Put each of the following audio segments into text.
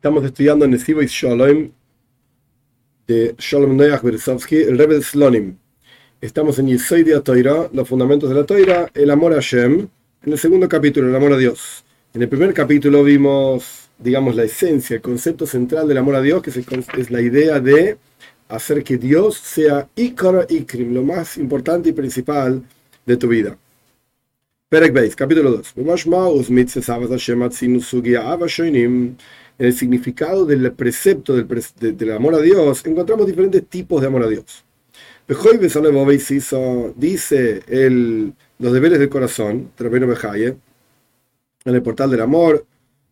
Estamos estudiando en y Shalom de Shalom Noach Beresovsky, el Rebbe de Slonim. Estamos en Yisoy de Toira, los fundamentos de la Toira, el amor a Hashem, en el segundo capítulo, el amor a Dios. En el primer capítulo vimos, digamos, la esencia, el concepto central del amor a Dios, que es la idea de hacer que Dios sea Ikar Ikrim, lo más importante y principal de tu vida. Perek Beis, capítulo 2. En el significado del precepto del, del, amor a Dios, encontramos diferentes tipos de amor a Dios. Dice el, los deberes del corazón, en el portal del amor,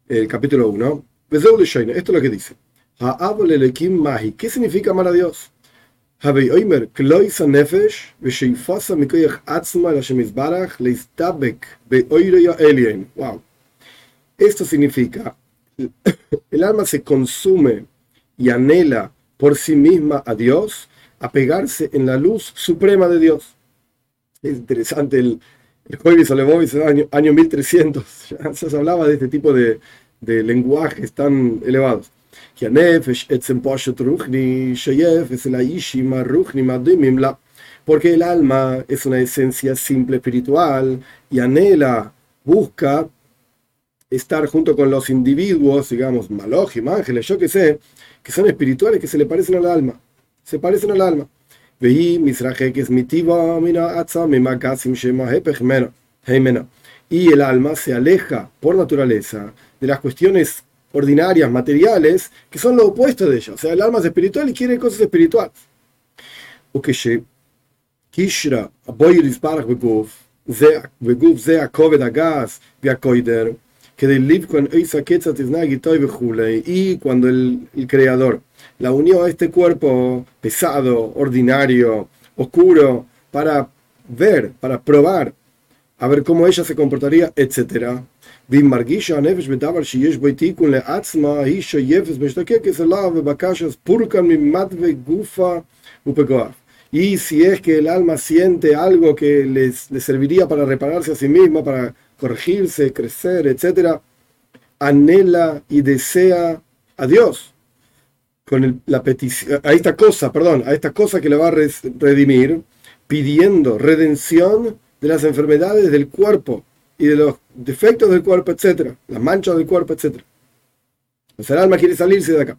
el capítulo 1. Esto es lo que dice. ¿Qué significa amar a Dios? Wow. Esto significa el alma se consume y anhela por sí misma a Dios, a pegarse en la luz suprema de Dios. Es interesante el, el Olebovis año, año 1300, ya se hablaba de este tipo de, de lenguajes tan elevados. Porque el alma es una esencia simple espiritual y anhela, busca estar junto con los individuos, digamos, malojim, ángeles, yo que sé, que son espirituales, que se le parecen al alma. Se parecen al alma. Y el alma se aleja por naturaleza de las cuestiones ordinarias, materiales, que son lo opuesto de ellos. O sea, el alma es espiritual y quiere cosas espirituales. Kishra, que del y cuando el, el creador la unió a este cuerpo pesado, ordinario, oscuro, para ver, para probar, a ver cómo ella se comportaría, etc. Y si es que el alma siente algo que les serviría para repararse a sí misma, para corregirse, crecer, etc., anhela y desea a Dios con la petición, a esta cosa, perdón, a esta cosa que le va a redimir, pidiendo redención de las enfermedades del cuerpo y de los defectos del cuerpo, etc., las manchas del cuerpo, etc. O el alma quiere salirse de acá.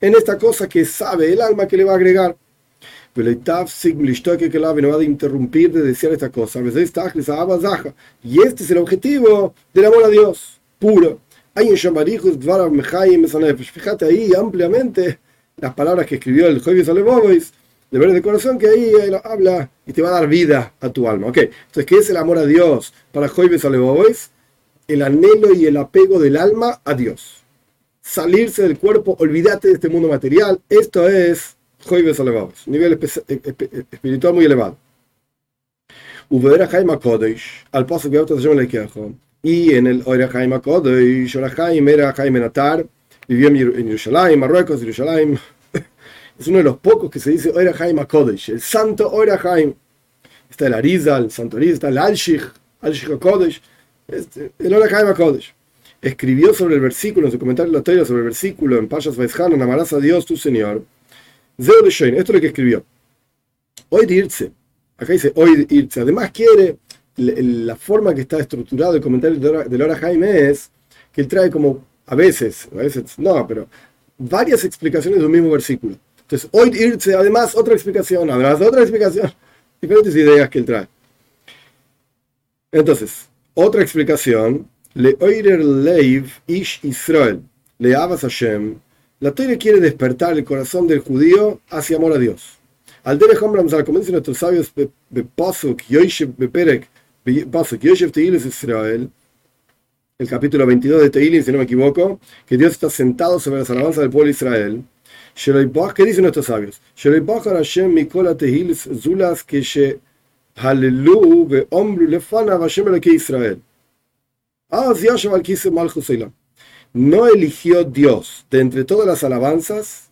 en esta cosa que sabe el alma que le va a agregar. Que no va a interrumpir de desear esta cosa. Y este es el objetivo del amor a Dios, puro. Fíjate ahí ampliamente las palabras que escribió el Joyes Alebovis, de ver de corazón, que ahí habla y te va a dar vida a tu alma. Ok, entonces, ¿qué es el amor a Dios para Joyes Alebovis? El anhelo y el apego del alma a Dios salirse del cuerpo, olvídate de este mundo material. Esto es Joibes elevados, nivel espiritual muy elevado. al paso que y en el Oira Jaima Kodesh, era Jaime Natar, vivió en Jerusalén, Marruecos, Jerusalén. Es uno de los pocos que se dice Oira Jaima Kodesh, el santo Oira Jaime. Está el Arizal, el santo Arizal, el Alshich, Alshich Kodesh, este, el Oira Jaima Kodesh escribió sobre el versículo, en su comentario de la Torah sobre el versículo en Payas Vaishanan, amarás a Dios tu Señor. Zeo de esto es lo que escribió. Hoy irse, acá dice hoy irse, además quiere, la forma que está estructurado el comentario de Laura Jaime es que él trae como, a veces, a veces no, pero varias explicaciones de un mismo versículo. Entonces, hoy irse, además otra explicación, además otra explicación, diferentes ideas que él trae. Entonces, otra explicación le oirer leiv ish Israel, le abas Hashem, la Torah quiere despertar el corazón del judío hacia amor a Dios. Al Derech Omram, como dicen nuestros sabios, Pasuk, Yoshev, Beperek, Pasuk, Yoshev Teilis Israel, el capítulo 22 de Teilin, si no me equivoco, que Dios está sentado sobre las alabanzas del pueblo de Israel. ¿Qué dicen nuestros sabios? No eligió Dios de entre todas las alabanzas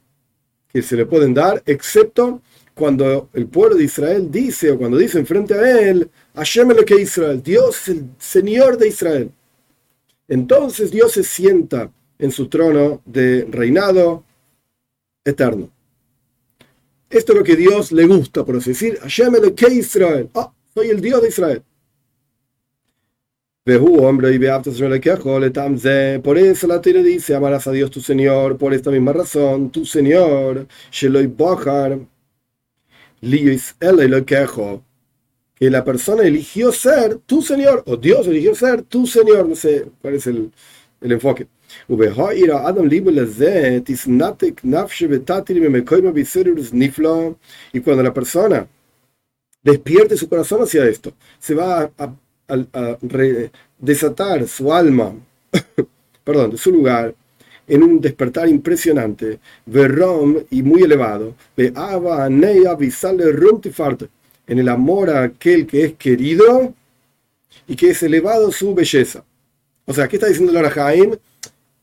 que se le pueden dar, excepto cuando el pueblo de Israel dice, o cuando dice frente a él, Hashem que Israel, Dios es el Señor de Israel. Entonces Dios se sienta en su trono de reinado eterno. Esto es lo que Dios le gusta, por así decir, Hashem que Israel. Ah, soy el Dios de Israel. Hombre y Por eso la tierra dice, amarás a Dios tu Señor, por esta misma razón, tu Señor, Sheloy Bohar, que la persona eligió ser tu Señor, o Dios eligió ser tu Señor, no sé cuál es el, el enfoque. Y cuando la persona despierte su corazón hacia esto, se va a, desatar su alma, perdón, de su lugar, en un despertar impresionante, verrom y muy elevado, en el amor a aquel que es querido y que es elevado su belleza. O sea, ¿qué está diciendo Laura Jaim?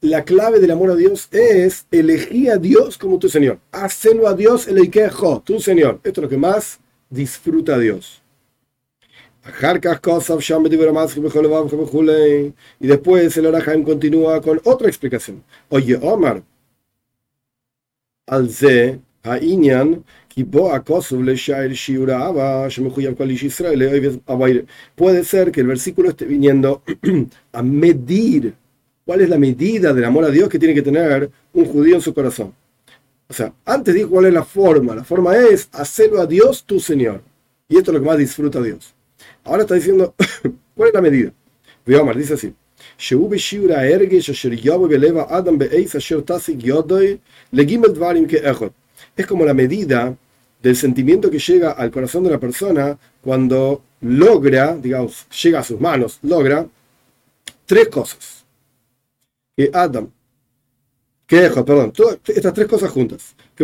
La clave del amor a Dios es elegir a Dios como tu Señor. Hacelo a Dios el Ikejo, tu Señor. Esto es lo que más disfruta Dios. Y después el Arahaim continúa con otra explicación. Oye, Omar, al ze Puede ser que el versículo esté viniendo a medir cuál es la medida del amor a Dios que tiene que tener un judío en su corazón. O sea, antes dijo cuál es la forma. La forma es hacerlo a Dios tu Señor. Y esto es lo que más disfruta Dios. Ahora está diciendo, ¿cuál es la medida? Veamos, dice así. Es como la medida del sentimiento que llega al corazón de una persona cuando logra, digamos, llega a sus manos, logra tres cosas. Que Adam, que perdón, todas estas tres cosas juntas. Que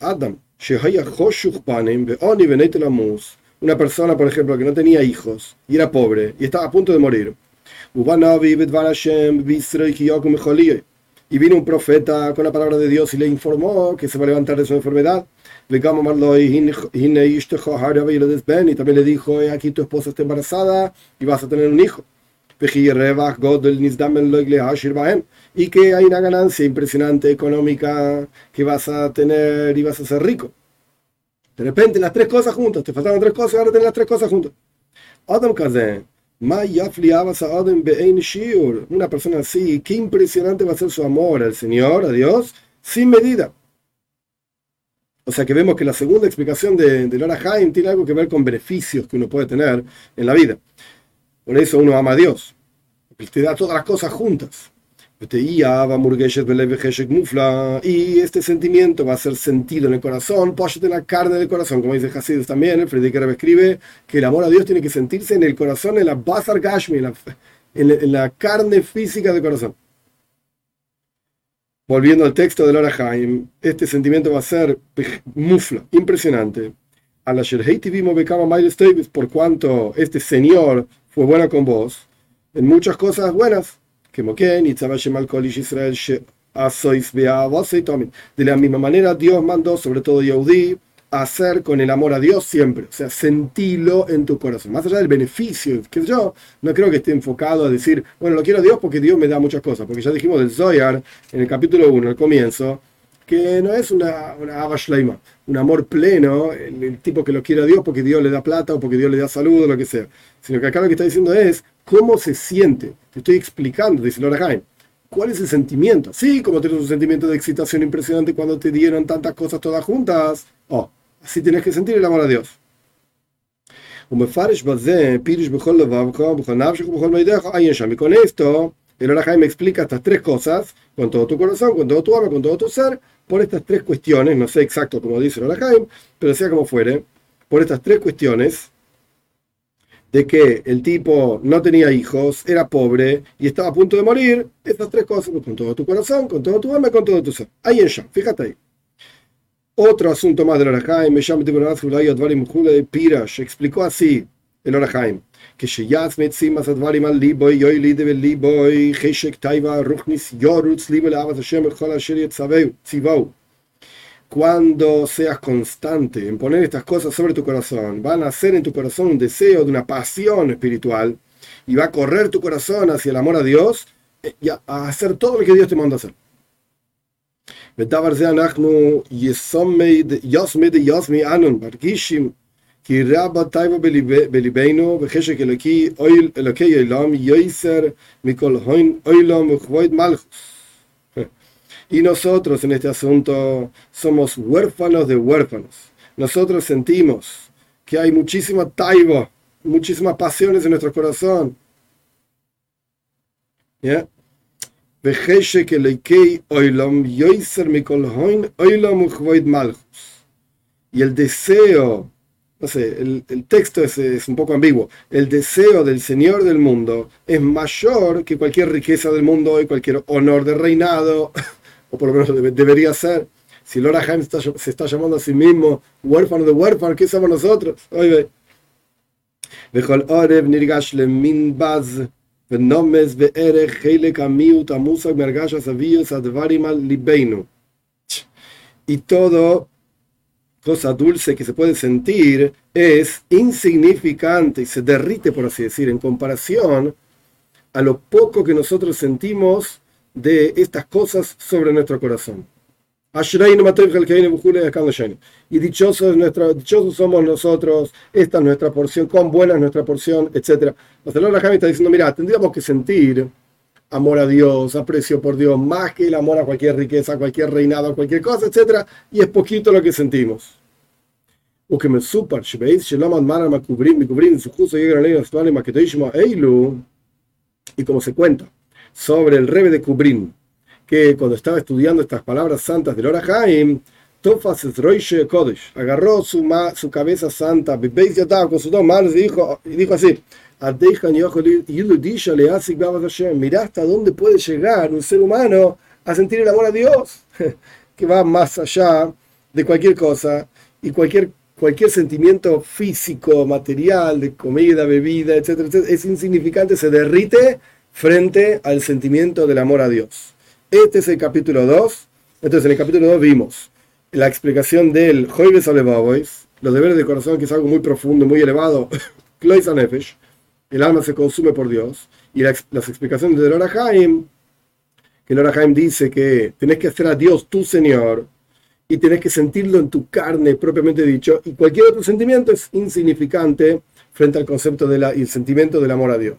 Adam, una persona, por ejemplo, que no tenía hijos y era pobre y estaba a punto de morir. Y vino un profeta con la palabra de Dios y le informó que se va a levantar de su enfermedad. Y también le dijo, aquí tu esposa está embarazada y vas a tener un hijo. Y que hay una ganancia impresionante económica que vas a tener y vas a ser rico. De repente las tres cosas juntas, te faltaban tres cosas, ahora tienes las tres cosas juntas. Adam Kazen, una persona así, qué impresionante va a ser su amor al Señor, a Dios, sin medida. O sea que vemos que la segunda explicación de, de Laura Haim tiene algo que ver con beneficios que uno puede tener en la vida. Por eso uno ama a Dios. Te da todas las cosas juntas. Y este sentimiento va a ser sentido en el corazón, en la carne del corazón, como dice Hasidus también, el Freddy escribe que el amor a Dios tiene que sentirse en el corazón, en la Basar Gashmi, en la, carne física del corazón. Volviendo al texto de Laura Haim, este sentimiento va a ser mufla, impresionante. A la por cuanto este Señor fue bueno con vos, en muchas cosas buenas de la misma manera, Dios mandó, sobre todo Yehudi, hacer con el amor a Dios siempre. O sea, sentirlo en tu corazón. Más allá del beneficio, que yo no creo que esté enfocado a decir, bueno, lo quiero a Dios porque Dios me da muchas cosas. Porque ya dijimos del Zoyar en el capítulo 1, al comienzo, que no es una, una un amor pleno, el, tipo que lo quiere a Dios porque Dios le da plata o porque Dios le da salud o lo que sea. Sino que acá lo que está diciendo es cómo se siente te estoy explicando, dice Laura. ¿Cuál es el sentimiento? Sí, como tienes un sentimiento de excitación impresionante cuando te dieron tantas cosas todas juntas. Oh, así tienes que sentir el amor a Dios. Con esto, el Orahai me explica estas tres cosas, con todo tu corazón, con todo tu alma, con todo tu ser, por estas tres cuestiones, no sé exacto como dice el Orahai, pero sea como fuere, por estas tres cuestiones, de que el tipo no tenía hijos, era pobre y estaba a punto de morir, estas tres cosas, con todo tu corazón, con todo tu alma, con todo tu ser. Ahí en ya, fíjate ahí. Otro asunto más del Orahaim, me llamo de Pirash, explicó así el Orahaim, que Sheyaz Metzimas Advarim al Liboy, Yoy Lide Vel Liboy, Cheshek Taiva, Ruchnis, Yorutz, Libe Lavas Hashem, Chol Asher Tzivau cuando seas constante en poner estas cosas sobre tu corazón, van a hacer en tu corazón un deseo de una pasión espiritual y va a correr tu corazón hacia el amor a Dios eh, y a, hacer todo lo que Dios te manda hacer. Y nosotros en este asunto somos huérfanos de huérfanos. Nosotros sentimos que hay muchísima taiba, muchísimas pasiones en nuestro corazón. ¿Ya? Y el deseo, no sé, el, el texto es, es, un poco ambiguo. El deseo del Señor del mundo es mayor que cualquier riqueza del mundo y cualquier honor de reinado o por lo menos debería ser. Si Lora Haim se está llamando a sí mismo huérfano de huérfano, ¿qué somos nosotros? Oye, y todo cosa dulce que se puede sentir es insignificante y se derrite, por así decir, en comparación a lo poco que nosotros sentimos de estas cosas sobre nuestro corazón. Y dichosos, dichosos somos nosotros, esta es nuestra porción, cuán buena es nuestra porción, etc. Barcelona Jaime está diciendo, mira, tendríamos que sentir amor a Dios, aprecio por Dios, más que el amor a cualquier riqueza, cualquier reinado, cualquier cosa, etc. Y es poquito lo que sentimos. Y como se cuenta sobre el Rebe de Kubrin, que cuando estaba estudiando estas palabras santas del Orahaim, Tofas Kodesh agarró su, su cabeza santa, con sus dos manos y dijo, y dijo así: Mirá hasta dónde puede llegar un ser humano a sentir el amor a Dios, que va más allá de cualquier cosa y cualquier, cualquier sentimiento físico, material, de comida, bebida, etcétera, etcétera, es insignificante, se derrite frente al sentimiento del amor a Dios. Este es el capítulo 2. Entonces, en el capítulo 2 vimos la explicación del Joibes Alevabois, los deberes del corazón, que es algo muy profundo, muy elevado, el alma se consume por Dios, y las explicaciones del Orahaim, que el Orahaim dice que tenés que hacer a Dios tu Señor, y tenés que sentirlo en tu carne propiamente dicho, y cualquier otro sentimiento es insignificante frente al concepto del sentimiento del amor a Dios.